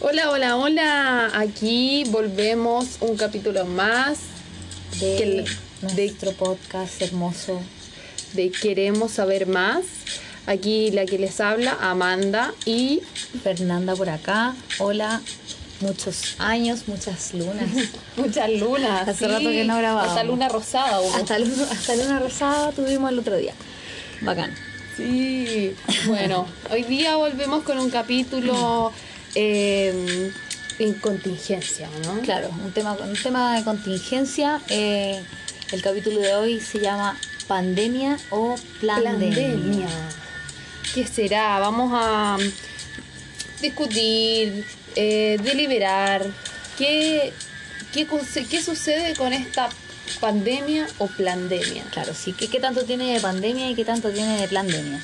Hola, hola, hola. Aquí volvemos un capítulo más de Que el- nuestro podcast hermoso. de Queremos saber más. Aquí la que les habla, Amanda. Y Fernanda por acá. Hola. Muchos años, muchas lunas. muchas lunas. Hace rato que no grabábamos. Hasta luna rosada hasta, luna, hasta luna rosada tuvimos el otro día. Bacán. Sí. Bueno, hoy día volvemos con un capítulo eh, en contingencia, ¿no? Claro, un tema, un tema de contingencia. eh, el capítulo de hoy se llama Pandemia o Plandemia. Pandemia. ¿Qué será? Vamos a discutir, eh, deliberar. ¿Qué, qué, ¿Qué sucede con esta pandemia o pandemia? Claro, sí. ¿Qué, ¿Qué tanto tiene de pandemia y qué tanto tiene de plandemia?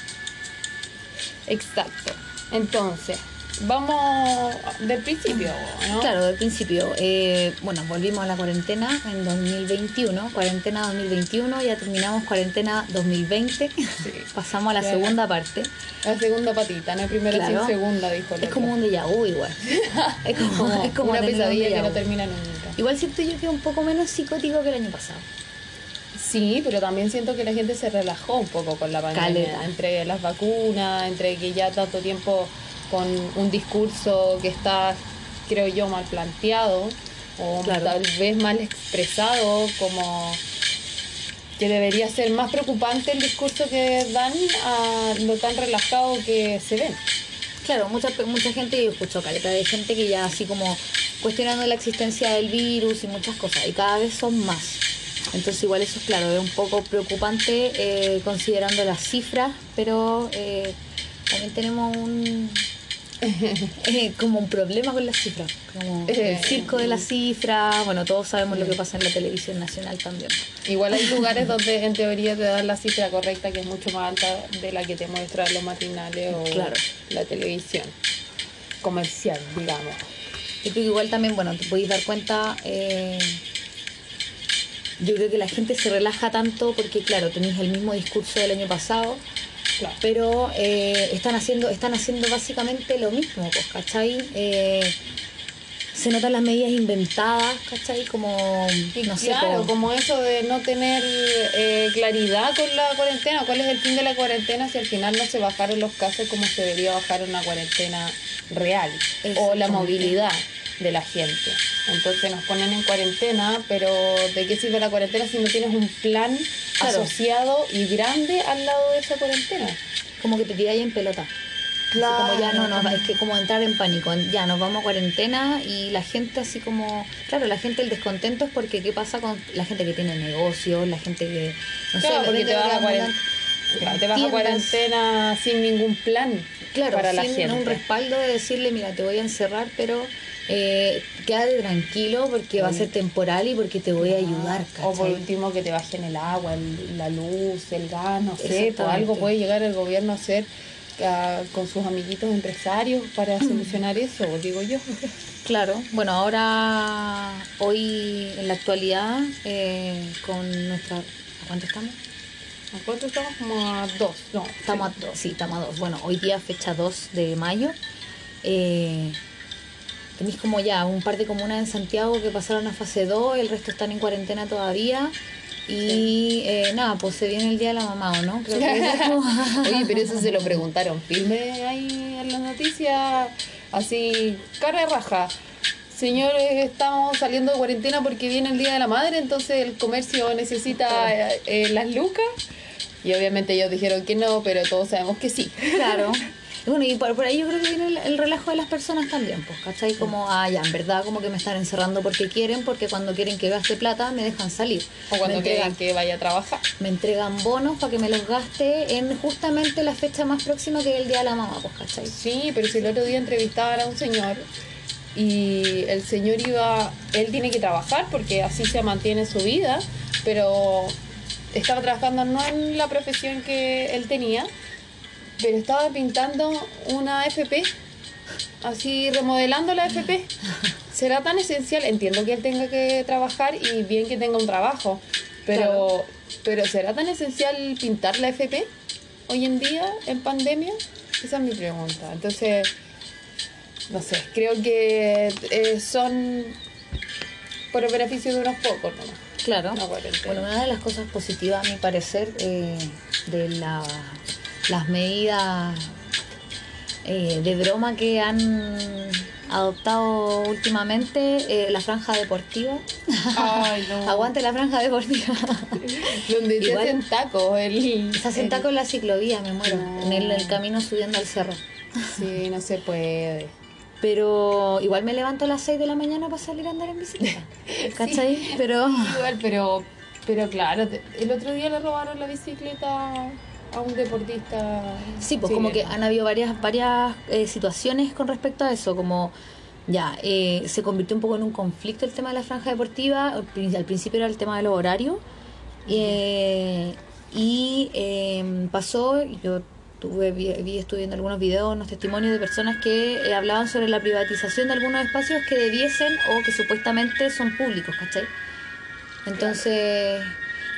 Exacto. Entonces, vamos del principio, ¿no? Claro, del principio. eh, bueno, volvimos a la cuarentena en 2021, cuarentena 2021, ya terminamos cuarentena 2020, pasamos a la Ya. segunda parte. La segunda patita, no primera Claro. sin segunda, dijo el Es como un déjà vu igual. Es como, es como una pesadilla que no termina nunca. Igual siento yo que es un poco menos psicótico que el año pasado. Sí, pero también siento que la gente se relajó un poco con la pandemia. Caleta. Entre las vacunas, entre que ya tanto tiempo con un discurso que está, creo yo, mal planteado o Claro. tal vez mal expresado, como que debería ser más preocupante el discurso que dan a lo tan relajado que se ven. Claro, mucha, mucha gente, yo escucho caleta de gente que ya así como cuestionando la existencia del virus y muchas cosas, y cada vez son más. Entonces igual eso es claro, es un poco preocupante eh, considerando las cifras, pero eh, también tenemos un como un problema con las cifras, como Eh, el circo de las cifras, bueno, todos sabemos lo que pasa en la televisión nacional también. Igual hay lugares donde en teoría te dan la cifra correcta que es mucho más alta de la que te muestran los matinales o Claro. la televisión comercial, digamos. Yo creo que igual también, bueno, te podéis dar cuenta, eh, yo creo que la gente se relaja tanto porque, claro, tenéis el mismo discurso del año pasado, Claro. pero eh, están haciendo están haciendo básicamente lo mismo, pues, ¿cachai? Eh, se notan las medidas inventadas, ¿cachai? Como, Y no sé, claro, como- como eso de no tener eh, claridad con la cuarentena, cuál es el fin de la cuarentena si al final no se bajaron los casos como se debería bajar una cuarentena real o la movilidad de la gente. Entonces nos ponen en cuarentena, pero ¿de qué sirve la cuarentena si no tienes un plan Claro. asociado y grande al lado de esa cuarentena? como que te tiráis en pelota. Así como ya no, no, es que como entrar en pánico, ya nos vamos a cuarentena y la gente así como, claro, la gente el descontento es porque qué pasa con la gente que tiene negocios, la gente que, no Claro, sé, porque te vas, a claro, te vas a cuarentena sin ningún plan claro, para la sin gente. un respaldo de decirle, mira, te voy a encerrar, pero eh, quédate tranquilo porque va a ser temporal y porque te voy a ayudar, O por ¿cachai? último que te bajen el agua, el- la luz, el gas, no sé, Exactamente. algo puede llegar el gobierno a hacer ah, con sus amiguitos empresarios para solucionar eso, digo yo. Claro, bueno, ahora, hoy en la actualidad, eh, con nuestra... ¿A cuánto estamos? ¿A cuánto estamos? Como a dos, no. Estamos a dos, sí, estamos a dos. Bueno, hoy día fecha 2 de mayo. Eh, tenéis como ya un par de comunas en Santiago que pasaron a fase 2, el resto están en cuarentena todavía. Y eh, nada, pues se viene el día de la mamá, ¿o no? Creo que es como- Oye, pero eso se lo preguntaron. Filme ahí en las noticias, así, cara de raja. Señores, estamos saliendo de cuarentena porque viene el Día de la Madre, entonces el comercio necesita eh, eh, las lucas. Y obviamente ellos dijeron que no, pero todos sabemos que sí. Claro. Y bueno, y por, por ahí yo creo que viene el, el relajo de las personas también, pues, ¿cachai? Como, ah, ya, en verdad, como que me están encerrando porque quieren, porque cuando quieren que gaste plata me dejan salir. O cuando entregan, quieran que vaya a trabajar. me entregan bonos para que me los gaste en justamente la fecha más próxima que es el Día de la Mamá, pues, ¿cachai? Sí, pero si el otro día entrevistaban a un señor y el señor iba, él tiene que trabajar porque así se mantiene su vida, pero estaba trabajando no en la profesión que él tenía, pero estaba pintando una FP así remodelando la FP. ¿Será tan esencial? Entiendo que él tenga que trabajar y bien que tenga un trabajo, pero, pero ¿será tan esencial pintar la FP hoy en día en pandemia? Esa es mi pregunta. Entonces, no sé, creo que eh, son por el beneficio de unos pocos nomás. Claro. Bueno, una de las cosas positivas, a mi parecer, eh, de la- las medidas eh, de broma que han adoptado últimamente, eh, la franja deportiva. Ay, no. Aguante la franja deportiva. Donde se hacen tacos. El, Se hacen el- tacos en la ciclovía, me muero. No. En el, el camino subiendo al cerro. Sí, no se puede. Pero igual me levanto a las 6 de la mañana para salir a andar en bicicleta. ¿Cachai? Pero. Igual, pero, pero claro, el otro día le robaron la bicicleta a un deportista. Sí, pues como que han habido varias, varias eh, situaciones con respecto a eso, como ya, eh, se convirtió un poco en un conflicto el tema de la franja deportiva, al prin- al principio era el tema de los horarios, eh, y eh, pasó, yo tuve, vi, vi- estuve viendo algunos videos, unos testimonios de personas que eh, hablaban sobre la privatización de algunos espacios que debiesen o que supuestamente son públicos, ¿cachai? Entonces,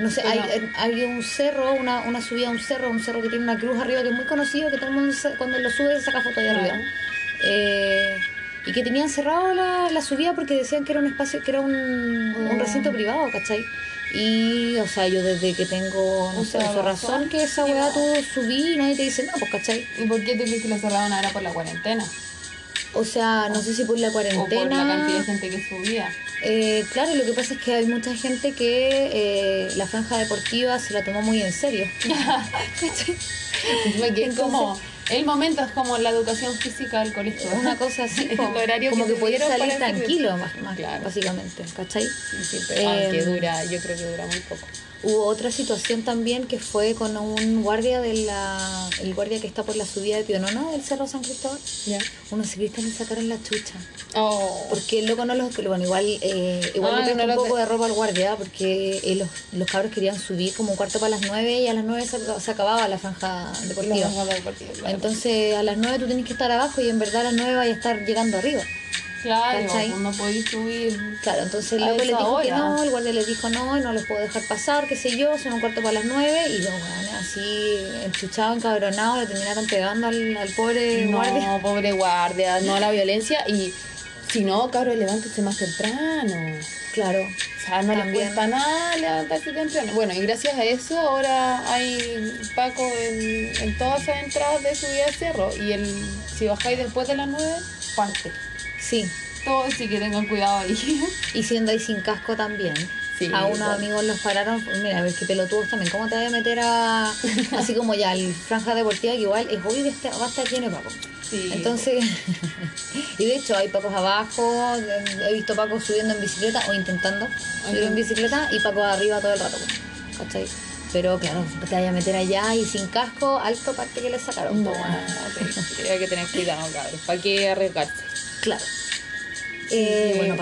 no sé, hay, hay un cerro, una, una subida a un cerro, un cerro que tiene una cruz arriba que es muy conocido, que todo el mundo cuando lo sube se saca foto ahí arriba. Eh, y que tenían cerrado la, la subida porque decían que era un espacio, que era un, un recinto privado, ¿cachai? Y, o sea, yo desde que tengo, no sé, razón razón. que esa weá tú subí y nadie te dice, no, pues, ¿cachai? ¿Y por qué tú crees que lo cerraron ahora por la cuarentena? O sea, no sé si por la O por la cuarentena. cantidad de gente que subía. Eh, claro, lo que pasa es que hay mucha gente que eh, la franja deportiva se la tomó muy en serio. ¿Cachai? Entonces- como. El momento es como la educación física del colegio. Es una cosa así, El po, horario como que, que tuvieron salir tranquilo, más, más Claro. básicamente, ¿cachai? Sí, sí, pero aunque Eh, dura, yo creo que dura muy poco. Hubo otra situación también que fue con un guardia de la, el guardia que está por la subida de Pionono del Cerro San Cristóbal. ¿Ya? Unos ciclistas le sacaron la chucha. Oh. Porque el loco no los... Bueno, igual, eh, igual Ah, le prestó no un poco de- ropa al guardia porque eh, los, los cabros querían subir como un cuarto para las nueve y a las nueve se, se acababa la franja deportiva. La bajada deportiva, claro. Entonces a las 9 tú tienes que estar abajo y en verdad a las 9 vas a estar llegando arriba. Claro, ¿cachai? no podéis subir. Claro, entonces el les esa dijo que no, el guardia les dijo no, no los puedo dejar pasar, qué sé yo, son un cuarto para las 9 y los weones así enchuchados, encabronados, le terminaron pegando al, al pobre no, guardia. pobre guardia, no a la violencia. Y si no, cabrón, levántese más temprano. Claro, O sea, no También. cuesta nada levantarse temprano. Bueno, y gracias a eso ahora hay Paco en, en todas esas entradas de subida al cerro. Y el, si bajáis después de las 9, parte. Sí. Todo sí que tengan cuidado ahí. Y siendo ahí sin casco también. Sí, a unos amigos los pararon, mira, a ver qué pelotudos también, ¿cómo te vas a meter a, así como ya, el franja deportiva que igual es obvio que este- va a estar lleno de pacos? Sí. Entonces, y de hecho hay pacos abajo, he visto pacos subiendo en bicicleta o intentando subir en bicicleta y pacos arriba todo el rato, ¿cachai? Pero claro, te vayas a meter allá y sin casco, alto parte que le sacaron. No, bueno. sí, hay que tener cuidado, cabrón. ¿Para qué arriesgarse? Claro. Eh, bueno,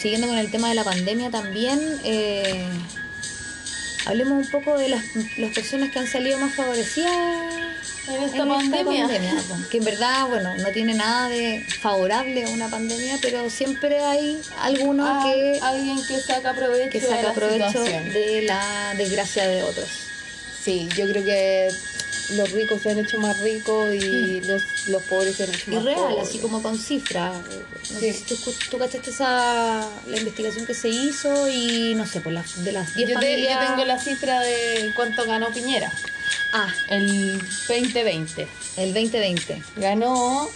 siguiendo con el tema de la pandemia también, eh, hablemos un poco de las, las personas que han salido más favorecidas En esta pandemia. que en verdad, bueno, no tiene nada de favorable a una pandemia, pero siempre hay alguno Ah, que, alguien que saca provecho, que de saca la provecho situación. de la desgracia de otros. Sí, yo creo que los ricos se han hecho más ricos y los, los pobres se han hecho Y más real, pobres. así como con cifras. No Sí. sé si tú, tú cachaste esa, la investigación que se hizo y no sé, por las, de las 10 Yo, te- yo tengo la cifra de cuánto ganó Piñera. Ah, El 2020. el 2020. Ganó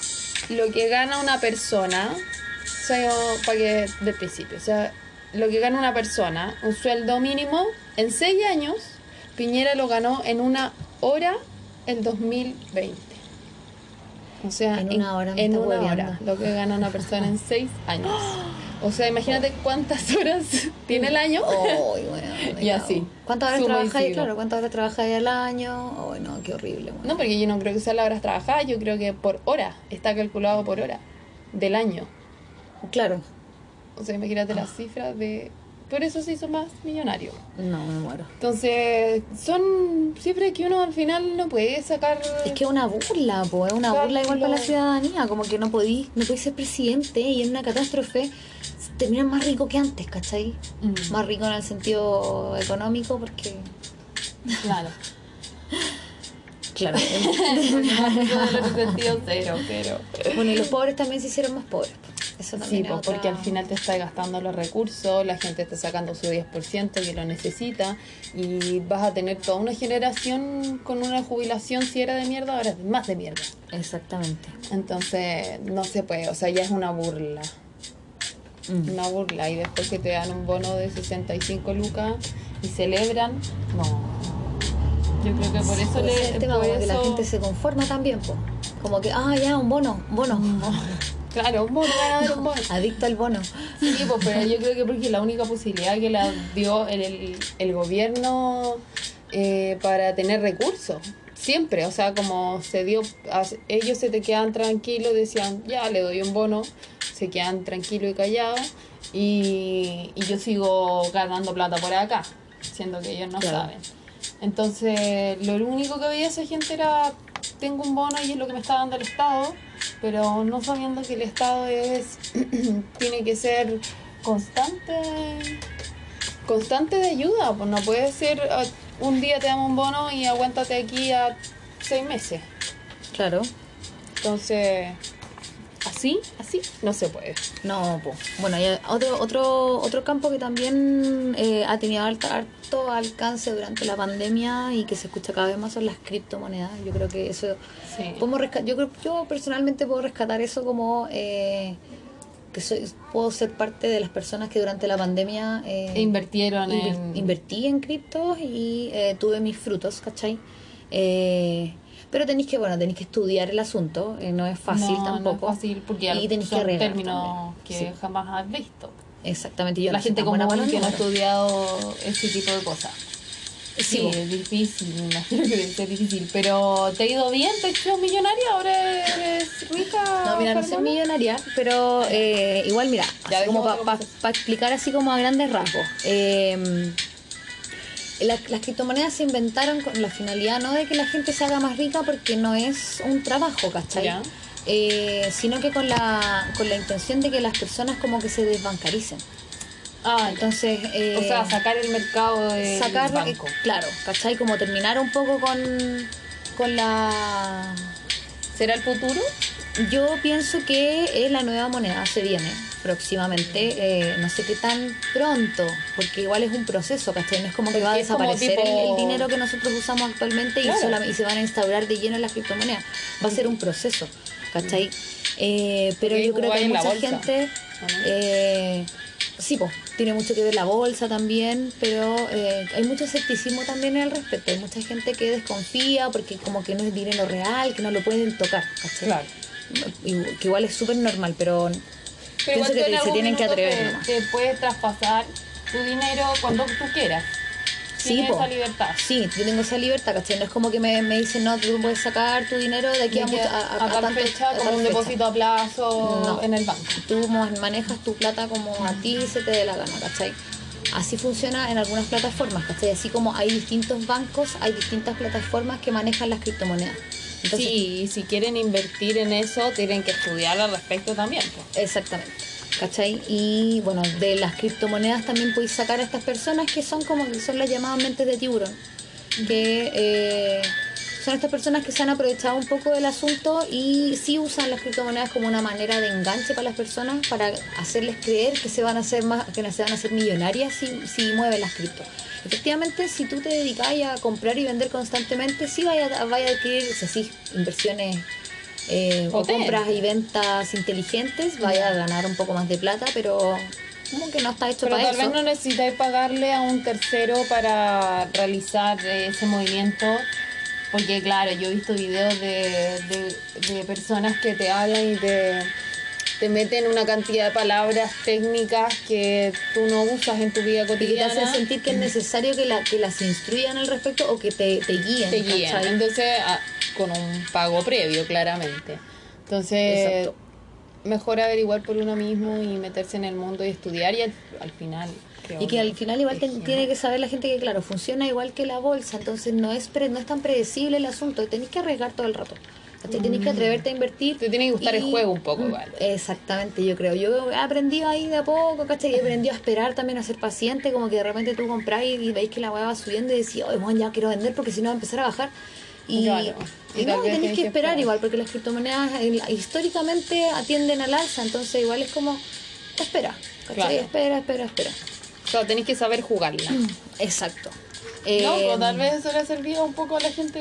lo que gana una persona. O sea, para que del principio. O sea, lo que gana una persona, un sueldo mínimo, en seis años, Piñera lo ganó en una hora el 2020. O sea, En una hora en una hora, lo que gana una persona en seis años. O sea, imagínate cuántas horas tiene el año. Bueno, Y así. ¿Cuántas horas trabajáis? Claro, ¿cuántas horas trabajáis al año? Ay, no, qué horrible. bueno. No, porque yo no creo que sea las horas trabajadas, yo creo que por hora, está calculado por hora del año. Claro. O sea, imagínate las cifras de Por eso se hizo más millonario. No, me muero. Entonces, son cifras que uno al final no puede sacar. Es que es una burla, po, es una burla igual para la ciudadanía, como que no podí, no podí ser presidente y en una catástrofe terminan más rico que antes, ¿cachai? Mm. Más rico en el sentido económico porque, Claro. claro, en sentido cero, pero. bueno, y los pobres también se hicieron más pobres. Eso Sí, es pues, otra- porque al final te está gastando los recursos, la gente está sacando su 10% que lo necesita y vas a tener toda una generación con una jubilación si era de mierda, ahora es más de mierda. Exactamente. Entonces no se puede, o sea, ya es una burla, Mm. una burla y después que te dan un bono de 65 lucas y celebran, no. Yo creo que por eso le... es el tema, por como que la eso- gente se conforma también, po. Como que, ah, ya, un bono, un bono. Claro, un bono, dar un bono. Adicto al bono. Sí, pues, pero yo creo que porque la única posibilidad que la dio el, el, el gobierno eh, para tener recursos. Siempre, o sea, como se dio, a- ellos se te quedan tranquilos, decían, ya le doy un bono, se quedan tranquilos y callados, y, y yo sigo ganando plata por acá, siendo que ellos no Claro. saben. Entonces, lo único que veía esa gente era, tengo un bono y es lo que me está dando el Estado, pero no sabiendo que el Estado es tiene que ser constante constante de ayuda, pues no puede ser ah, un día te damos un bono y aguántate aquí a seis meses. Claro. Entonces, así, así no se puede. No, po. bueno, y otro, otro, otro campo que también eh, ha tenido harto alcance durante la pandemia y que se escucha cada vez más son las criptomonedas. Yo creo que eso Sí. podemos yo creo yo personalmente puedo rescatar eso como eh, que soy, puedo ser parte de las personas que durante la pandemia eh, Invirtieron en invertí en criptos y eh, tuve mis frutos, ¿cachai? Eh, pero tenéis que, bueno, tenéis que estudiar el asunto, eh, no es fácil no, tampoco. No es fácil porque y tenéis que arreglar términos que. Sí. jamás has visto. Exactamente, yo la no gente como los que no ha estudiado ese tipo de cosas. Sí, es difícil, me imagino que debe ser difícil. Pero te ha ido bien, te has hecho millonaria, ahora eres rica. No, mira, no soy millonaria, pero eh, igual, mira, como para otra explicar así como a grandes rasgos. eh, la- las criptomonedas se inventaron con la finalidad no de que la gente se haga más rica porque no es un trabajo, ¿cachai? Eh, sino que con la, con la intención de que las personas como que se desbancaricen. Ah, Entonces, eh, o sea, sacar el mercado del sacar, eh, banco. claro, ¿cachai? Como terminar un poco con, con la ¿Será el futuro? Yo pienso que es la nueva moneda, se viene próximamente, eh, no sé qué tan pronto, porque igual es un proceso, ¿cachai? No es como que Porque va a desaparecer el- tipo- el, dinero que nosotros usamos actualmente Claro. y, solamente, y se van a instaurar de lleno las criptomonedas. Va a ser un proceso, ¿cachai? Eh, pero yo creo que hay mucha gente... Eh, sí, pues, tiene mucho que ver la bolsa también, pero eh, hay mucho escepticismo también al respecto. Hay mucha gente que desconfía porque como que no es dinero real, que no lo pueden tocar, ¿cachai? Claro. Que igual es súper normal, pero Pero pienso que en se algún tienen que atrever te-. Te, puedes traspasar tu dinero cuando tú quieras. Sí, esa libertad. Sí, yo tengo esa libertad, ¿cachai? No es como que me, me dicen, no, tú puedes sacar tu dinero de aquí a, a, a- a tal tanto- fecha a como un fecha. depósito a plazo No. en el banco. Tú manejas tu plata como a ti se te dé la gana, ¿cachai? Así funciona en algunas plataformas, ¿cachai? Así como hay distintos bancos, hay distintas plataformas que manejan las criptomonedas. Entonces, sí, y si quieren invertir en eso, tienen que estudiar al respecto también. pues. Exactamente. ¿Cachai? Y bueno, de las criptomonedas también podéis sacar a estas personas que son como que son las llamadas mentes de tiburón. Que eh, son estas personas que se han aprovechado un poco del asunto y sí usan las criptomonedas como una manera de enganche para las personas para hacerles creer que se van a hacer más, que se van a hacer millonarias si, si mueven las criptos. Efectivamente, si tú te dedicas a comprar y vender constantemente, sí vaya, a- vaya a adquirir, o sea, sí, inversiones eh, o compras y ventas inteligentes, vaya a ganar un poco más de plata, pero como que no está hecho Pero para tal eso. vez no necesitáis pagarle a un tercero para realizar ese movimiento. Porque claro, yo he visto videos de, de, de personas que te hablan y te, te meten una cantidad de palabras técnicas que tú no usas en tu vida Y que te cotidiana. hacen sentir que es necesario que, la, que las instruyan al respecto o que te, te guíen. te guían. ¿cachai? Entonces, ah, con un pago previo, claramente. Entonces, Exacto. mejor averiguar por uno mismo y meterse en el mundo y estudiar y al, al final... Y que al final igual te- tiene que saber la gente que, claro, funciona igual que la bolsa, entonces no es pre- no es tan predecible el asunto, tenés que arriesgar todo el rato. ¿cachai? Tenés que atreverte a invertir. Te tiene que gustar el juego un poco Mm, igual. Exactamente, yo creo. Yo he aprendido ahí de a poco, ¿cachai? He aprendido a esperar también, a ser paciente, como que de repente tú comprás y, y veis que la hueá va subiendo y decís, oh, bueno, ya quiero vender porque si no va a empezar a bajar. Y, Claro. y no, tenés que que esperar esperar. igual, porque las criptomonedas eh, históricamente atienden al alza, entonces igual es como, espera, ¿cachai? Claro. Espera, espera, espera. O sea, tenés que saber jugarla. Exacto. No, Eh, pues tal vez eso le ha servido un poco a la gente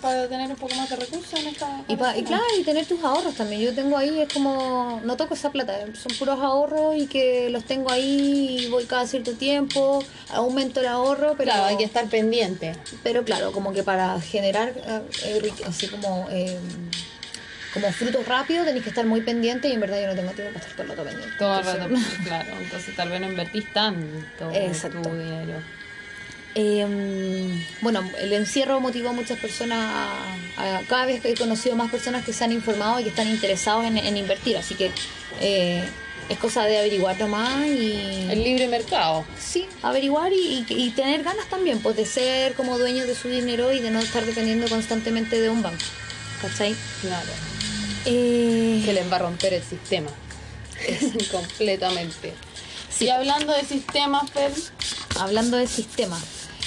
para tener un poco más de recursos en esta... Y, pa- y claro, y tener tus ahorros también. Yo tengo ahí, es como, no toco esa plata, son puros ahorros y que los tengo ahí y voy cada cierto tiempo, aumento el ahorro, pero Claro, hay que estar pendiente. pero claro, como que para generar eh, eh, así como eh, como frutos rápidos tenéis que estar muy pendiente y en verdad yo no tengo tiempo para estar todo el rato pendiente. Todo el rato, claro. Entonces tal vez no invertís tanto Exacto. tu dinero. Eh, bueno, el encierro motivó a muchas personas, a, a- cada vez que he conocido más personas que se han informado y que están interesados en, en invertir, así que eh, es cosa de averiguar nomás y... El libre mercado. Sí, averiguar y, y- y tener ganas también, pues de ser como dueños de su dinero y de no estar dependiendo constantemente de un banco. ¿Cachai? Claro. Eh, Que les va a romper el sistema. Completamente. Sí. Y hablando de sistemas, Fer, hablando de sistema,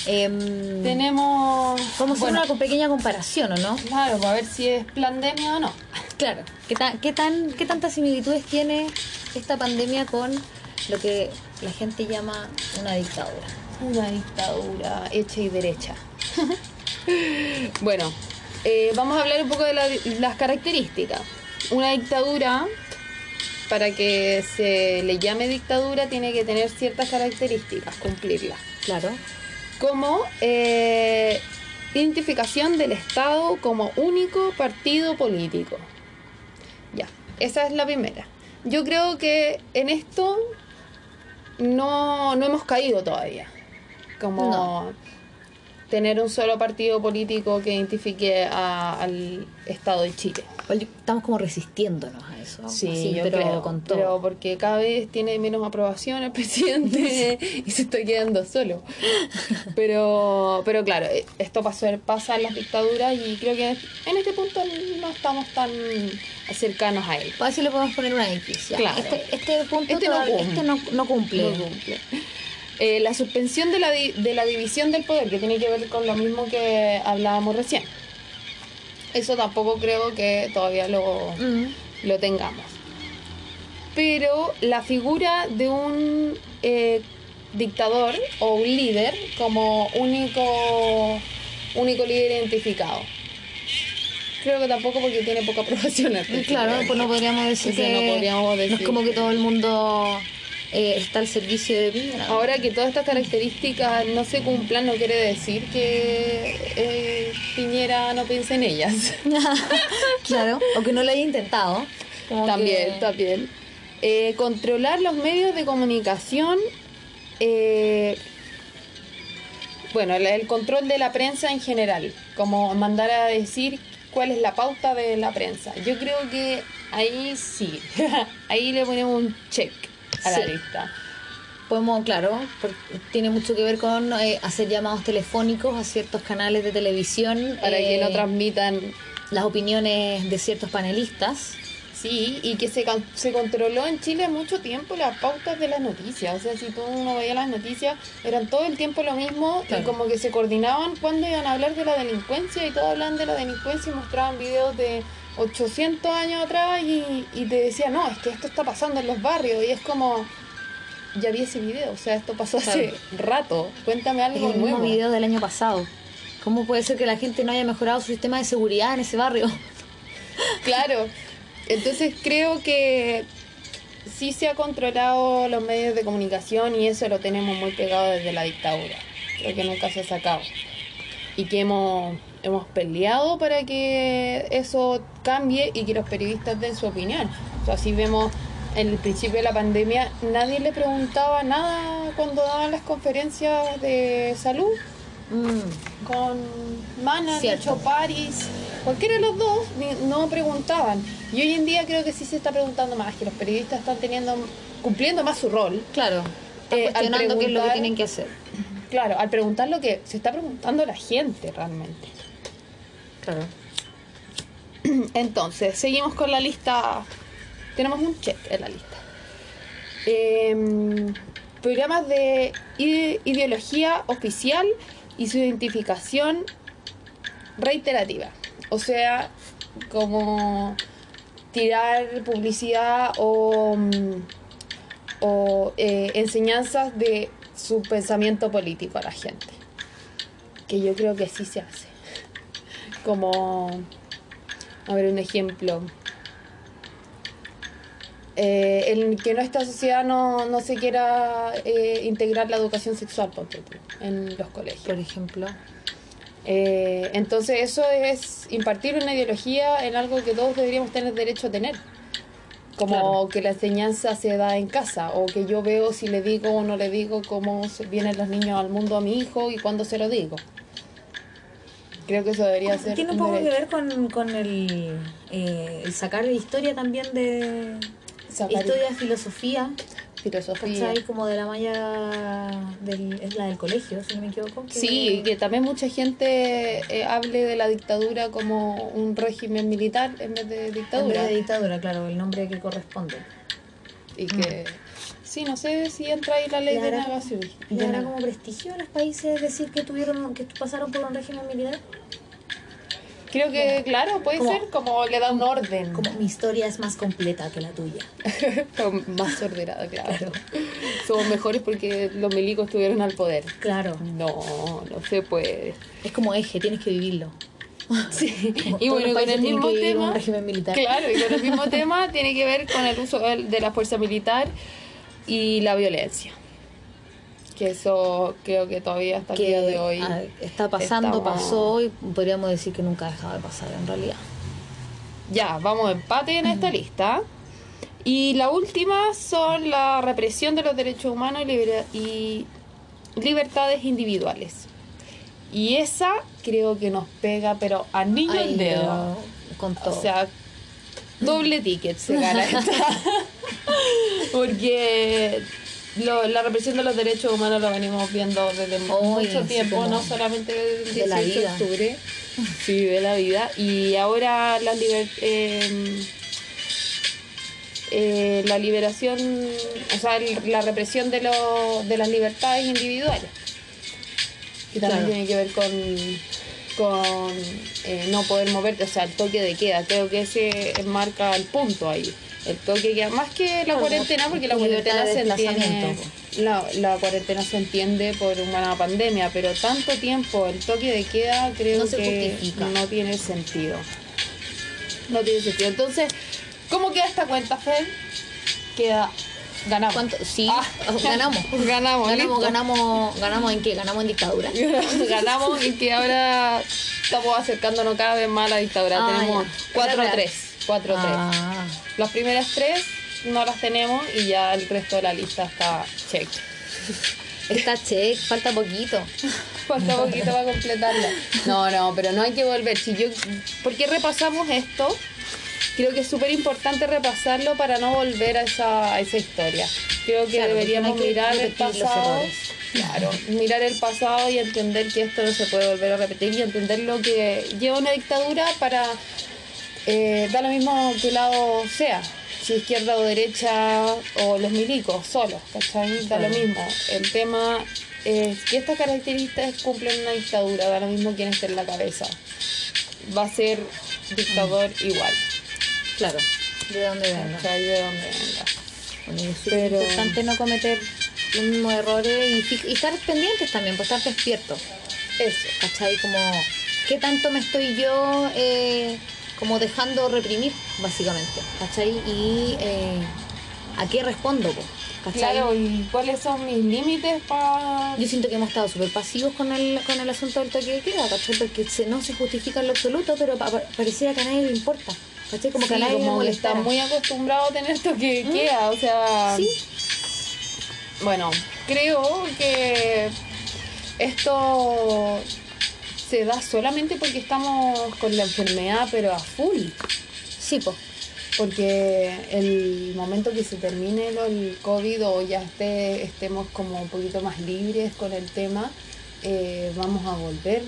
em, tenemos... vamos a hacer una pequeña comparación, ¿o no? Claro, para ver si es pandemia o no. Claro. ¿Qué, tan, qué, tan, ¿Qué tantas similitudes tiene esta pandemia con lo que la gente llama una dictadura? Una dictadura hecha y derecha. bueno, eh, vamos a hablar un poco de la- las características. Una dictadura, para que se le llame dictadura, tiene que tener ciertas características, cumplirlas. Claro. Como eh, identificación del Estado como único partido político. Ya, esa es la primera. Yo creo que en esto no, no hemos caído todavía. Como No. Tener un solo partido político que identifique a- al Estado de Chile. Estamos como resistiéndonos a eso. Sí, así, yo pero creo, con todo. pero porque cada vez tiene menos aprobación el presidente y se está quedando solo. Pero, pero claro, eh, esto pasó, pasa en las dictaduras y creo que en este punto no estamos tan cercanos a él. Para ver si le podemos poner una X. Claro. Este, este punto Este no todavía- cumple. este no, no cumple. No cumple. Eh, la suspensión de la, di- de la división del poder, que tiene que ver con lo mismo que hablábamos recién. Eso tampoco creo que todavía lo, Mm. lo tengamos. Pero la figura de un eh, dictador o un líder como único, único líder identificado. Creo que tampoco porque tiene poca aprobación. Claro, pues no podríamos decir que no podríamos no es decir como que- todo el mundo eh, está al servicio de Piñera. Ahora que todas estas características no se cumplan, no quiere decir que eh, Piñera no piense en ellas. claro, o que no lo haya intentado. Como también, que- también. Eh, controlar los medios de comunicación. bueno, el, el control de la prensa en general, como mandar a decir cuál es la pauta de la prensa. Yo creo que ahí sí, ahí le ponemos un check a la lista. Podemos, claro, tiene mucho que ver con eh, hacer llamados telefónicos a ciertos canales de televisión Para que eh, no transmitan las opiniones de ciertos panelistas. Sí, y que se, se controló en Chile mucho tiempo las pautas de las noticias. O sea, si tú no veías las noticias, eran todo el tiempo lo mismo Claro. y como que se coordinaban cuando iban a hablar de la delincuencia y todos hablaban de la delincuencia y mostraban videos de 800 años atrás y, y te decían, no, es que esto está pasando en los barrios y es como, ya vi ese video, o sea, esto pasó hace rato, cuéntame Es algo el mismo nuevo. video del año pasado. ¿Cómo puede ser que la gente no haya mejorado su sistema de seguridad en ese barrio? Claro. Entonces creo que sí se ha controlado los medios de comunicación y eso lo tenemos muy pegado desde la dictadura. Creo que nunca se ha sacado. Y que hemos, hemos peleado para que eso cambie y que los periodistas den su opinión. O sea, si vemos en el principio de la pandemia, nadie le preguntaba nada cuando daban las conferencias de salud Mm, con Mana. Nacho Paris, cualquiera de los dos no preguntaban. Y hoy en día creo que sí se está preguntando más, que los periodistas están teniendo, cumpliendo más su rol. Claro. Está Eh, al cuestionando qué es lo que tienen que hacer. Claro, al preguntar lo que se está preguntando la gente realmente. Claro. Entonces, seguimos con la lista. Tenemos un check en la lista. Em, programas de ide- ideología oficial y su identificación reiterativa. O sea, como tirar publicidad o, mm, eh, enseñanzas de su pensamiento político a la gente. Que yo creo que sí se hace. Como a ver, un ejemplo. Eh, en que nuestra sociedad no, no se quiera eh, integrar la educación sexual ponte tú, en los colegios. Por ejemplo. Eh, entonces eso es impartir una ideología en algo que todos deberíamos tener derecho a tener. Como Claro. que la enseñanza se da en casa o que yo veo si le digo o no le digo cómo vienen los niños al mundo a mi hijo y cuándo se lo digo. Creo que eso debería ser Tiene un poco que ver con, con el, eh, el sacar historia también de Sacar historia, filosofía, filosofía. ¿cachai? Como de la malla del, es la del colegio, si no me equivoco. que- Sí, y que también mucha gente eh, hable de la dictadura como un régimen militar en vez de En dictadura. vez de dictadura, claro, el nombre que corresponde. Y que, sí, no sé si entra ahí la ley ¿Le de navegación. ¿Le hará como prestigio a los países decir que tuvieron, que pasaron por un régimen militar? Creo que, claro, puede Como- ser como le da un orden. Como mi historia es más completa que la tuya. Más ordenada, claro. Somos mejores porque los milicos estuvieron al poder. Claro. No, no se puede. Es como eje, tienes que vivirlo. Sí. Como Y bueno, con el mismo tema. Claro, y con el mismo tema tiene que ver con el uso de la fuerza militar y la violencia. Que eso creo que todavía hasta el día Que de hoy. está pasando, estamos- pasó y podríamos decir que nunca ha dejado de pasar en realidad. Ya, vamos a empate en esta lista. Y la última son la represión de los derechos humanos y, libera- y libertades individuales. Y esa creo que nos pega, pero a niño el dedo. con todo. O sea, doble ticket se gana esta. Porque lo- la represión de los derechos humanos lo venimos viendo desde mucho tiempo, no solamente desde el de la 18 de vida. octubre. Sí, de la vida. Y ahora la, liber- eh, eh, la liberación, o sea, el- la represión de, lo- de las libertades individuales. Que también Claro. tiene que ver con, con eh, no poder moverte, o sea, el toque de queda. Creo que ese marca el punto ahí. El toque de queda, más que la cuarentena, porque la cuarentena se entiende. La, la cuarentena se entiende por una pandemia, pero tanto tiempo el toque de queda creo No que justifica. no tiene sentido. No tiene sentido. Entonces, ¿cómo queda esta cuenta, Fer? Queda. Ganamos. ¿Cuánto? Sí, Ah. ganamos. Ganamos, Ganamos, listo. ganamos, ganamos en qué? Ganamos en dictadura. ganamos y que ahora estamos acercándonos cada vez más a la dictadura. Ah, tenemos ya. 4-3. 4-3. Ah, Las primeras tres no las tenemos y ya el resto de la lista está check. está check, falta poquito. Falta poquito para completarla. No, no, pero no hay que volver. Si yo, ¿Por qué repasamos esto? Creo que es súper importante repasarlo para no volver a esa, a esa historia. Creo que Claro, deberíamos no hay que mirar el pasado. Claro, mirar el pasado y entender que esto no se puede volver a repetir y entender lo que lleva una dictadura para eh, da lo mismo que lado sea, si izquierda o derecha o los milicos solos, ¿cachai? Da lo mismo. El tema es que estas características cumplen una dictadura, da lo mismo quién esté en la cabeza. Va a ser dictador igual, Claro, de dónde venga. ¿cachai? De donde venga. Bueno, es Pero- importante no cometer los mismos errores y, estar pendientes también, pues estar despierto. Eso. ¿Cachai? Como, ¿qué tanto me estoy yo eh, como dejando reprimir, básicamente? ¿Cachai? Y eh, ¿a qué respondo? po? ¿Cachai? Claro, ¿y cuáles son mis límites para...? Yo siento que hemos estado súper pasivos con el, con el asunto del toque de queda, ¿cachai? Porque se- no se justifica en lo absoluto, pero pa- pa- pareciera que a nadie le importa. ¿Cachai? Como que nadie como está muy acostumbrado a tener esto que queda, o sea... Sí, Bueno, creo que esto se da solamente porque estamos con la enfermedad, pero a full. Sí, pues. Porque el momento que se termine lo- el COVID o ya esté, estemos como un poquito más libres con el tema, eh, vamos a volver,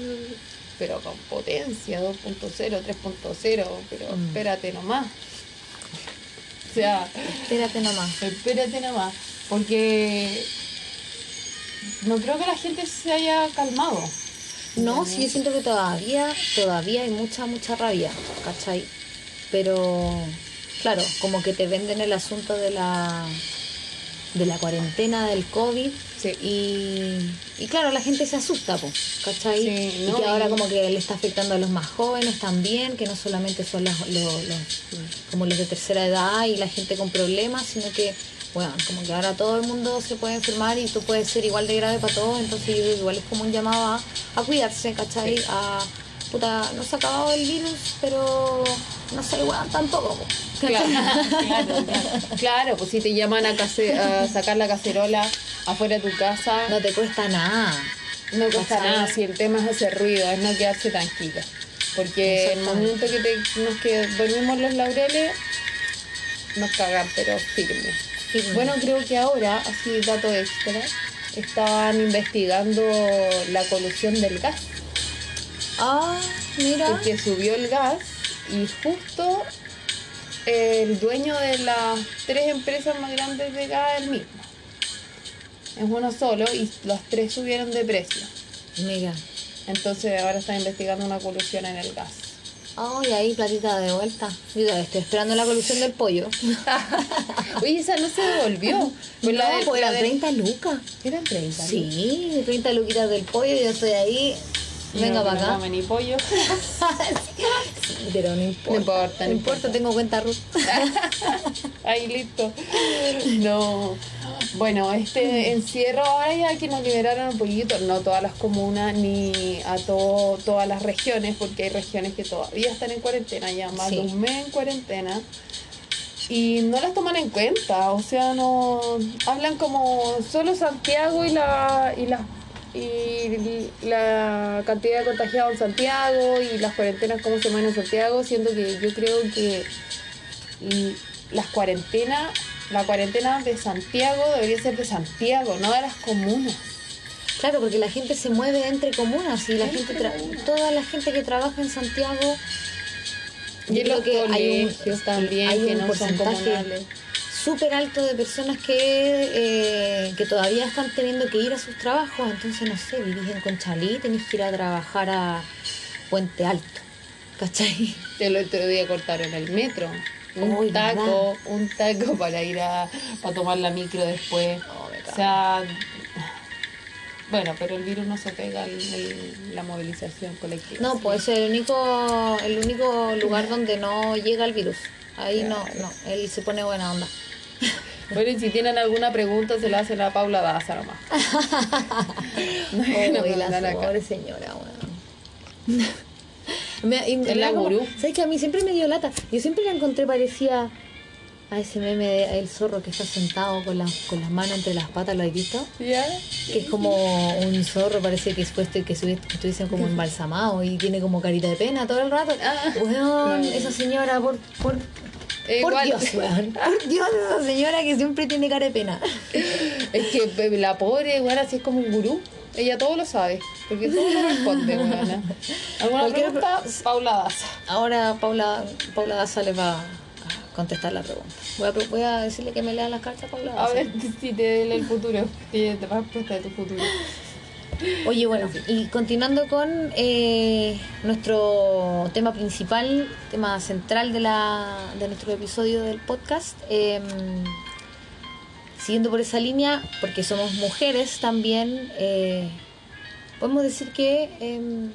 pero con potencia, 2.0, 3.0, pero Mm. espérate nomás. O sea, Espérate nomás. espérate nomás, porque no creo que la gente se haya calmado. No, sí, yo siento que todavía, todavía hay mucha, mucha rabia, ¿cachai? Pero, claro, como que te venden el asunto de la de la cuarentena del COVID Sí. y, y claro, la gente se asusta, po, ¿cachai? Sí, y que ahora como que le está afectando a los más jóvenes también, que no solamente son los, los- los- como los de tercera edad y la gente con problemas, sino que, bueno, como que ahora todo el mundo se puede enfermar y tú puedes ser igual de grave para todos, entonces igual es como un llamado a, a cuidarse, ¿cachai? A, puta, no se ha acabado el virus, pero no se igual tampoco, po, Claro, claro, claro. Claro, pues si te llaman a, case- a sacar la cacerola afuera de tu casa, No te cuesta nada. no cuesta nada. Si el tema es hacer ruido, es no quedarse tranquila. Porque el momento que te, nos que dormimos los laureles, nos cagan, pero firme. Firme. Bueno, creo que ahora, así dato extra, estaban investigando la colusión del gas. Ah, mira. porque subió el gas y justo el dueño de las tres empresas más grandes de gas es el mismo. Es uno solo y los tres subieron de precio. Mira. Entonces ahora está investigando una colusión en el gas. Ay, ahí platita de vuelta. Yo todavía estoy esperando la colusión del pollo. Oye, esa no se devolvió. Pues la no, pues eran del- 30 lucas. Eran 30. ¿no? Sí, 30 luquitas del pollo, yo estoy ahí. Venga No, para no acá. comen ni pollo. Sí, pero no importa. No importa, No no importa, tengo cuenta Ruth. Ahí listo. No. Bueno, este encierro ahora ya que nos liberaron un poquito, no todas las comunas ni a todo, todas las regiones, porque hay regiones que todavía están en cuarentena, ya más Sí. de un mes en cuarentena. Y no las toman en cuenta, o sea, no hablan como solo Santiago y la y la y la cantidad de contagiados en Santiago y las cuarentenas cómo se van en Santiago, siendo que yo creo que y las cuarentenas, la cuarentena de Santiago debería ser de Santiago, no de las comunas. Claro, porque la gente se mueve entre comunas y la gente, tra- toda la gente que trabaja en Santiago. Y yo en los que hay un, también, hay que un no son porcentaje comunales. Súper alto de personas que, eh, que todavía están teniendo que ir a sus trabajos. Entonces, no sé, vivís en Conchalí, tenés que ir a trabajar a Puente Alto. ¿Cachai? El otro día cortaron el metro. Un Uy, taco, un taco para ir a para tomar la micro después. Oh, me cago. o sea, bueno, pero el virus no se pega en la movilización colectiva. No, pues es el único, el único lugar donde no llega el virus. Ahí no, no, él se pone buena onda. Bueno, y si tienen alguna pregunta, se la hacen a Paula Daza nomás. No, Oh, la pobre señora, weón. Me- y me la como- gurú. ¿Sabes que a mí siempre me dio lata? Yo siempre la encontré parecía a ese meme de el zorro que está sentado con, las con las manos entre las patas, ¿lo has visto? ¿Ya? Que es como un zorro, parece que es puesto y que estuvi- que estuviesen como embalsamado y tiene como carita de pena todo el rato. Ah. Esa señora, por, por, Eh, por igual. Dios, weón. Por Dios, esa señora que siempre tiene cara de pena. Es que pe- la pobre, igual así es como un gurú. Ella todo lo sabe, porque todo lo responde, weona. ¿Alguna pregunta? Paula Daza. Ahora Paula, Paula Daza le va a contestar la pregunta. Voy a, voy a decirle que me lea las cartas Paula Daza. A ver si te lee el futuro. Te te respuesta de tu futuro. Oye, bueno, y continuando con eh, nuestro tema principal, tema central de, la, de nuestro episodio del podcast, eh, siguiendo por esa línea, porque somos mujeres también, eh, podemos decir que eh,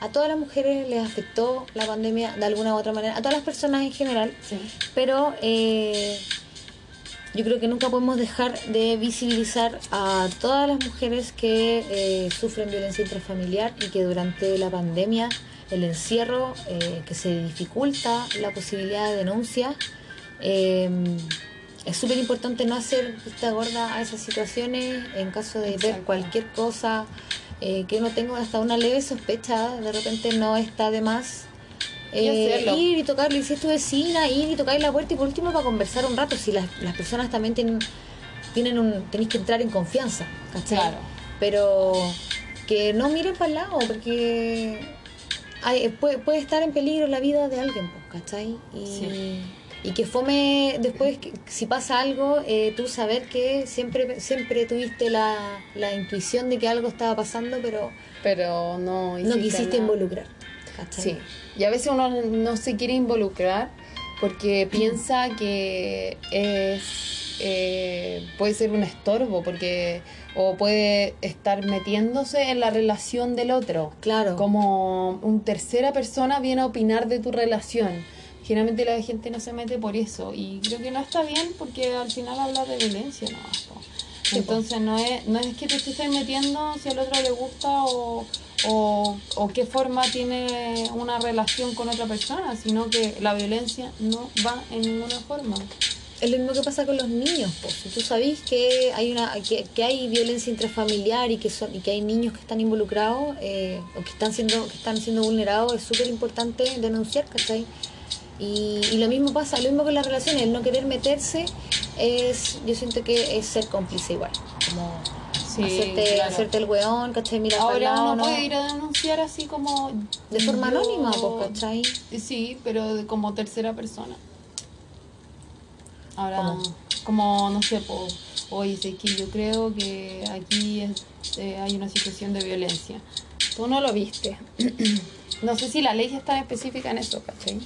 a todas las mujeres les afectó la pandemia de alguna u otra manera, a todas las personas en general, Sí. pero eh, yo creo que nunca podemos dejar de visibilizar a todas las mujeres que eh, sufren violencia intrafamiliar y que durante la pandemia, el encierro, eh, que se dificulta la posibilidad de denuncia, eh, es súper importante no hacer vista gorda a esas situaciones en caso de ver cualquier cosa eh, que uno tenga hasta una leve sospecha, de repente no está de más. Eh, ir y tocarle, si es tu vecina, ir y tocarle la puerta y por último para conversar un rato, si las, las personas también tienen, tienen un, tenéis que entrar en confianza, ¿cachai? Claro. Pero que no miren para el lado, porque hay- puede, puede estar en peligro la vida de alguien, pues, ¿cachai? Y, Sí. y que fome después, que- si pasa algo, eh, tú saber que siempre, siempre tuviste la, la intuición de que algo estaba pasando, pero Pero no no quisiste nada. involucrar. ¿Cachai? Sí, y a veces uno no se quiere involucrar porque piensa que es eh, puede ser un estorbo porque o puede estar metiéndose en la relación del otro. Claro. Como un tercera persona viene a opinar de tu relación. Generalmente la gente no se mete por eso y creo que no está bien porque al final habla de violencia no entonces no es no es que te estés metiendo si al otro le gusta o, o, o qué forma tiene una relación con otra persona sino que la violencia no va en ninguna forma Es lo mismo que pasa con los niños, pues. Si tú sabés que hay una que, que hay violencia intrafamiliar y que son y que hay niños que están involucrados eh, o que están siendo que están siendo vulnerados, es súper importante denunciar, ¿cachai? Y, y lo mismo pasa, lo mismo con las relaciones, el no querer meterse es, yo siento que es ser cómplice igual, como Sí, hacerte, claro. hacerte el weón, ¿cachai? Mira ahora lado, uno ¿no? puede ir a denunciar así como de forma yo- anónima, pues, ¿cachai? Sí, pero como tercera persona. Ahora, ¿Cómo? como, no sé, po, oye, es que yo creo que aquí es- eh, hay una situación de violencia. Tú no lo viste. no sé si la ley está específica en eso, ¿cachai?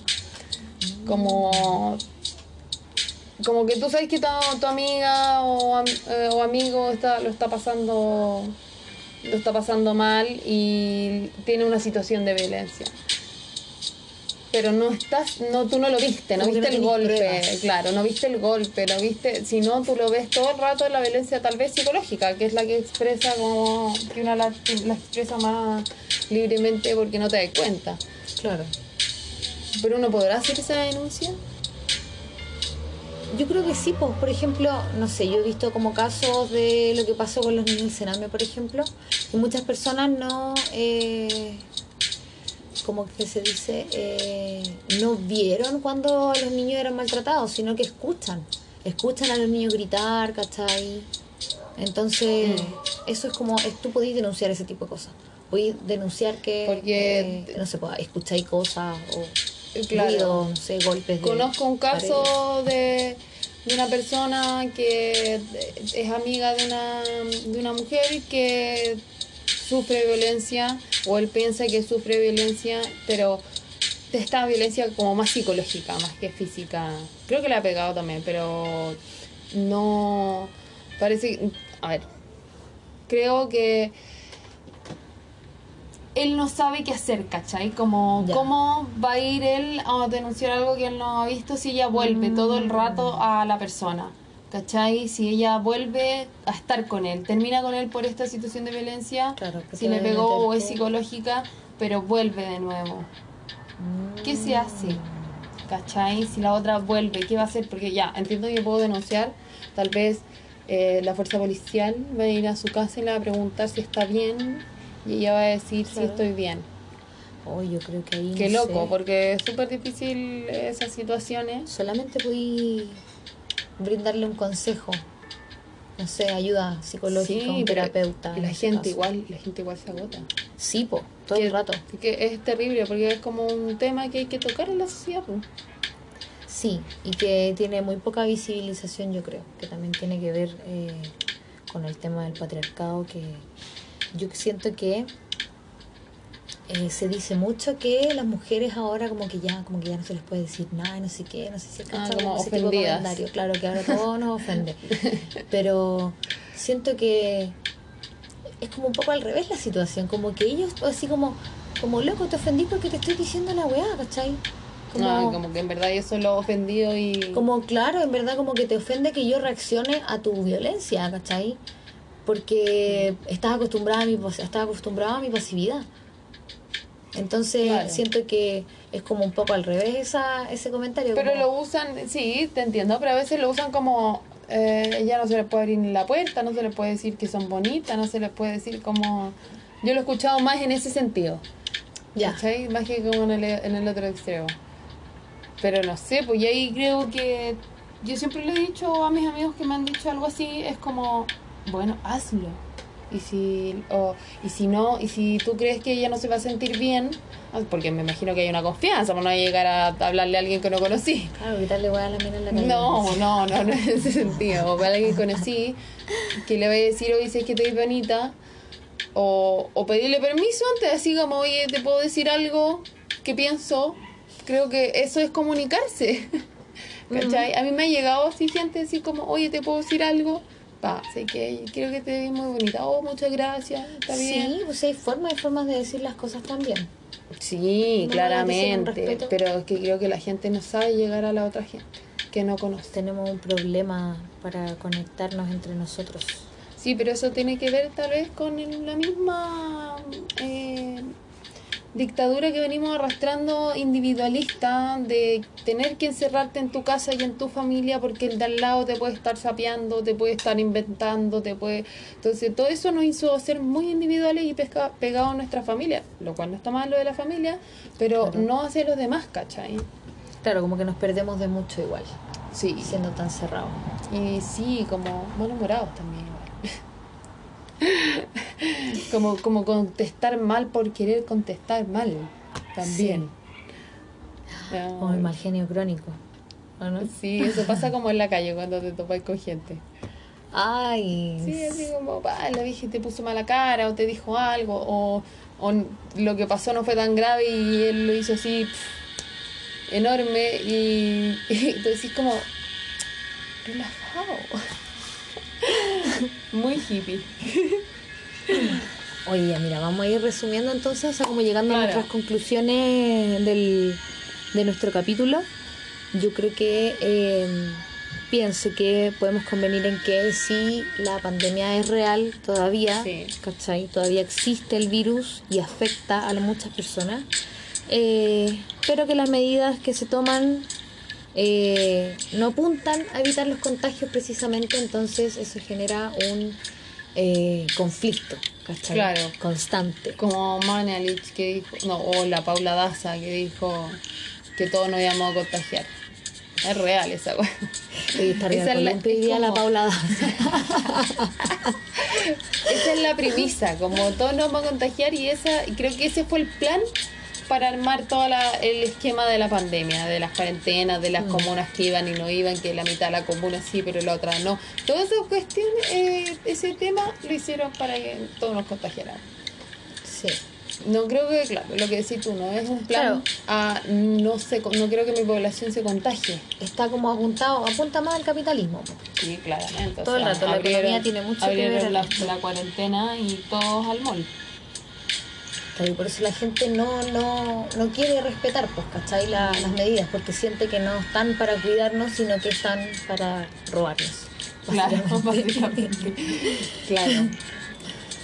Como, como que tú sabes que tu, tu amiga o, eh, o amigo está, lo está pasando lo está pasando mal y tiene una situación de violencia. Pero no estás, no, tú no lo viste, no Como viste no el golpe, pruebas. claro, no viste el golpe, no viste, si no tú lo ves todo el rato la violencia tal vez psicológica, que es la que expresa como, que una la, la expresa más libremente porque no te das cuenta. Claro. Pero uno podrá hacer esa denuncia. Yo creo que sí, pues, por ejemplo, no sé, yo he visto como casos de lo que pasó con los niños del Sename, por ejemplo, que muchas personas no, eh, como que se dice, eh, no vieron cuando los niños eran maltratados, sino que escuchan, escuchan a los niños gritar, ¿cachai? Entonces, eso es como, es, tú podés denunciar ese tipo de cosas. Podés denunciar que, Porque- eh, no sé, pues, escucháis cosas o Claro. de Conozco un paredes. caso de, de una persona que es amiga de una, de una mujer que sufre violencia o él piensa que sufre violencia, pero esta violencia como más psicológica, más que física. Creo que le ha pegado también, pero no parece, a ver, creo que él no sabe qué hacer, ¿cachai? Como, Ya. ¿cómo va a ir él a denunciar algo que él no ha visto si ella vuelve todo el rato a la persona? ¿Cachai? Si ella vuelve a estar con él, termina con él por esta situación de violencia, Claro, si le pegó o es psicológica, pero vuelve de nuevo. ¿Qué se hace? ¿Cachai? Si la otra vuelve, ¿qué va a hacer? Porque ya, entiendo que puedo denunciar, tal vez eh, la fuerza policial va a ir a su casa y le va a preguntar si está bien y ella va a decir si estoy bien. Oh, yo creo que ahí. Qué no loco, sé, porque es súper difícil esas situaciones. Solamente pude brindarle un consejo. No sé, ayuda psicológica, un pero terapeuta. la ese gente caso. igual, la gente igual se agota. Sí, po, todo Que- el rato. Que es terrible porque es como un tema que hay que tocar en la sociedad. pues. Sí, y que tiene muy poca visibilización, yo creo. Que también tiene que ver eh, con el tema del patriarcado, que yo siento que eh, se dice mucho que las mujeres ahora como que ya como que ya no se les puede decir nada, no sé qué, no sé si Ah, ¿cachai? como ese tipo de ofendidas. comentario. Claro que ahora todo nos ofende. Pero siento que es como un poco al revés la situación, como que ellos así como, como loco, te ofendí porque te estoy diciendo la weá, ¿cachai? Como, Ah, como que en verdad yo soy lo ofendido y... como claro, en verdad como que te ofende que yo reaccione a tu violencia, ¿cachai? Porque estás acostumbrada a mi, estás acostumbrado a mi pasividad. Entonces Claro. siento que es como un poco al revés esa, ese comentario. Pero como- lo usan, sí, te entiendo, pero a veces lo usan como, eh, ya no se les puede abrir ni la puerta, no se les puede decir que son bonitas, no se les puede decir como, Yo lo he escuchado más en ese sentido. Ya. ¿Cachai? Más que como en el, en el otro extremo. Pero no sé, pues y ahí creo que yo siempre le he dicho a mis amigos que me han dicho algo así, es como, bueno, hazlo. Y si, o, y si no, y si tú crees que ella no se va a sentir bien, haz- porque me imagino que hay una confianza, pues no hay llegar a hablarle a alguien que no conocí. Claro, quitarle voy a la mina en la calle. No, no, no, no en ese sentido. O para alguien que conocí, que le vaya a decir, oye, si es que te ves bonita, o, o pedirle permiso antes, así como, oye, te puedo decir algo que pienso. Creo que eso es comunicarse. ¿Cachai? A mí me ha llegado así gente así como, oye, te puedo decir algo. Pa, sé que creo que te ves muy bonita. Oh, muchas gracias, está bien. Sí, pues hay formas, hay formas de decir las cosas también. Sí, No claramente. Pero es que creo que la gente no sabe llegar a la otra gente que no conoce. Tenemos un problema para conectarnos entre nosotros. Sí, pero eso tiene que ver tal vez con la misma eh, dictadura que venimos arrastrando individualista de tener que encerrarte en tu casa y en tu familia porque el de al lado te puede estar sapeando, te puede estar inventando, te puede... Entonces todo eso nos hizo ser muy individuales y pesca- pegados a nuestra familia, lo cual no está mal lo de la familia, pero Claro. no hacia los demás, ¿cachai? Claro, como que nos perdemos de mucho igual, Sí. siendo tan cerrados. Y sí, como malhumorados también igual. como, como contestar mal por querer contestar mal también. Ah, Como el mal genio crónico. ¿o no? Sí, eso pasa como en la calle cuando te topas con gente. Ay, Sí, así como, "Ah, la vieja te puso mala cara o te dijo algo o, o lo que pasó no fue tan grave y él lo hizo así pff, enorme y, y tú decís como, relajado. Muy hippie. Oye, mira, vamos a ir resumiendo entonces, o sea, como llegando a nuestras conclusiones del, de nuestro capítulo. Yo creo que eh, pienso que podemos convenir en que sí, la pandemia es real todavía, Sí. ¿cachai? Todavía existe el virus y afecta a muchas personas, eh, pero que las medidas que se toman eh, no apuntan a evitar los contagios precisamente, entonces eso genera un eh, conflicto, ¿cachai? Claro. Constante. Como Manelich que dijo, no, o la Paula Daza que dijo que todos nos íbamos a contagiar. Es real esa weá. Esa es la- es día la como- Paula Daza. Esa es la premisa, como todos nos vamos a contagiar y esa y creo que ese fue el plan para armar todo el esquema de la pandemia, de las cuarentenas, de las Mm. comunas que iban y no iban, que la mitad de la comuna sí, pero la otra no. Todas esas cuestiones, eh, ese tema lo hicieron para que todos nos contagiáramos. Sí. No creo que, claro, lo que decís tú, no es un plan Claro. a no sé, no creo que mi población se contagie. Está como apuntado, apunta más al capitalismo. Sí, claramente. o Todo el rato, la economía tiene mucho que ver la, la cuarentena y todos al mall. Y por eso la gente no, no, no quiere respetar, pues, ¿cachai? La- las medidas, porque siente que no están para cuidarnos, sino que están para robarnos. Claro, básicamente. claro.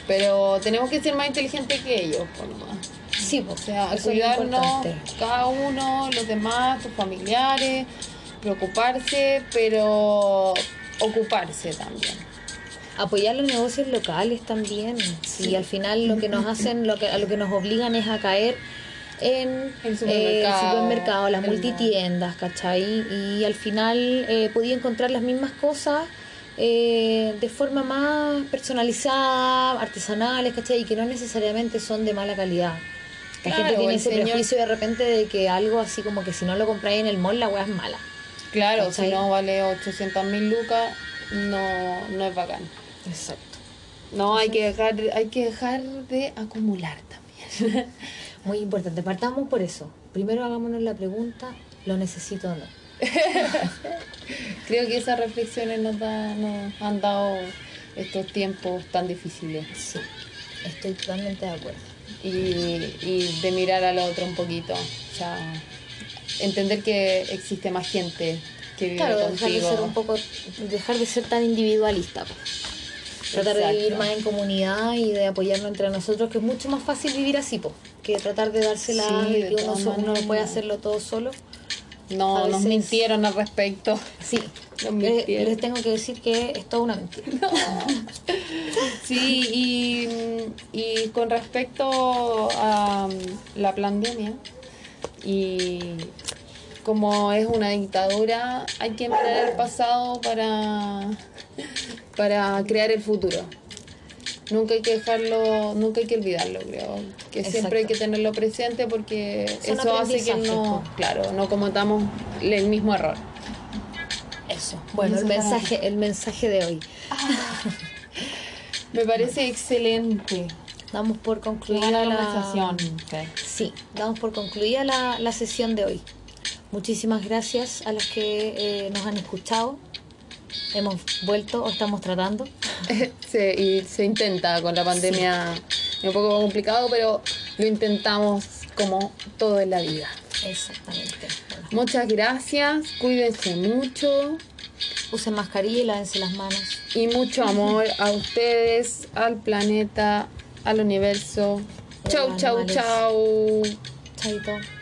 Pero tenemos que ser más inteligentes que ellos, por lo más. Sí, pues, O sea, cuidarnos cada uno, los demás, tus familiares, preocuparse, pero ocuparse también. Apoyar los negocios locales también y al final lo que nos hacen lo que a lo que nos obligan es a caer en El eh, supermercado, las el multitiendas, ¿cachai? Y al final eh, podía encontrar las mismas cosas eh, de forma más personalizada, artesanales, ¿cachai? Y que no necesariamente son de mala calidad. La Claro, gente tiene ese señor- prejuicio de repente de que algo así como que si no lo compráis en el mall la weá es mala. Claro, ¿Cachai? si no vale 800 mil lucas, no, no es bacán. Exacto. No, hay que dejar, hay que dejar de acumular también. Muy importante, partamos por eso. Primero hagámonos la pregunta, ¿lo necesito o no? Creo que esas reflexiones nos, da- nos han dado estos tiempos tan difíciles. Sí, estoy totalmente de acuerdo. Y, y de mirar al otro un poquito. O sea, entender que existe más gente que vive Claro, dejar de contigo. ser un poco, dejar de ser tan individualista. Tratar Exacto. de vivir más en comunidad y de apoyarnos entre nosotros, que es mucho más fácil vivir así, po, que tratar de dársela, Sí, de que uno, uno puede hacerlo todo solo. No, nos mintieron al respecto. Sí, Nos Les, tengo que decir que es toda una mentira. Sí, y, y con respecto a mm, la pandemia, y como es una dictadura, hay que mirar el pasado para, para crear el futuro. Nunca hay que dejarlo, nunca hay que olvidarlo, creo. Que siempre hay que tenerlo presente porque Son eso hace que no, po. claro, no cometamos el mismo error. Eso. Bueno, el Eso mensaje, el mensaje de hoy. Me parece excelente. Damos por concluida la conversación. Sí, damos por concluida la, la sesión de hoy. Muchísimas gracias a las que eh, nos han escuchado. Hemos vuelto o estamos tratando. se, y se intenta con la pandemia es un poco complicado, pero lo intentamos como todo en la vida. Exactamente. Bueno, Muchas gracias, cuídense mucho usen mascarilla y lávense las manos. y mucho amor a ustedes, al planeta, al universo. Chau, chau, chau. Chaito.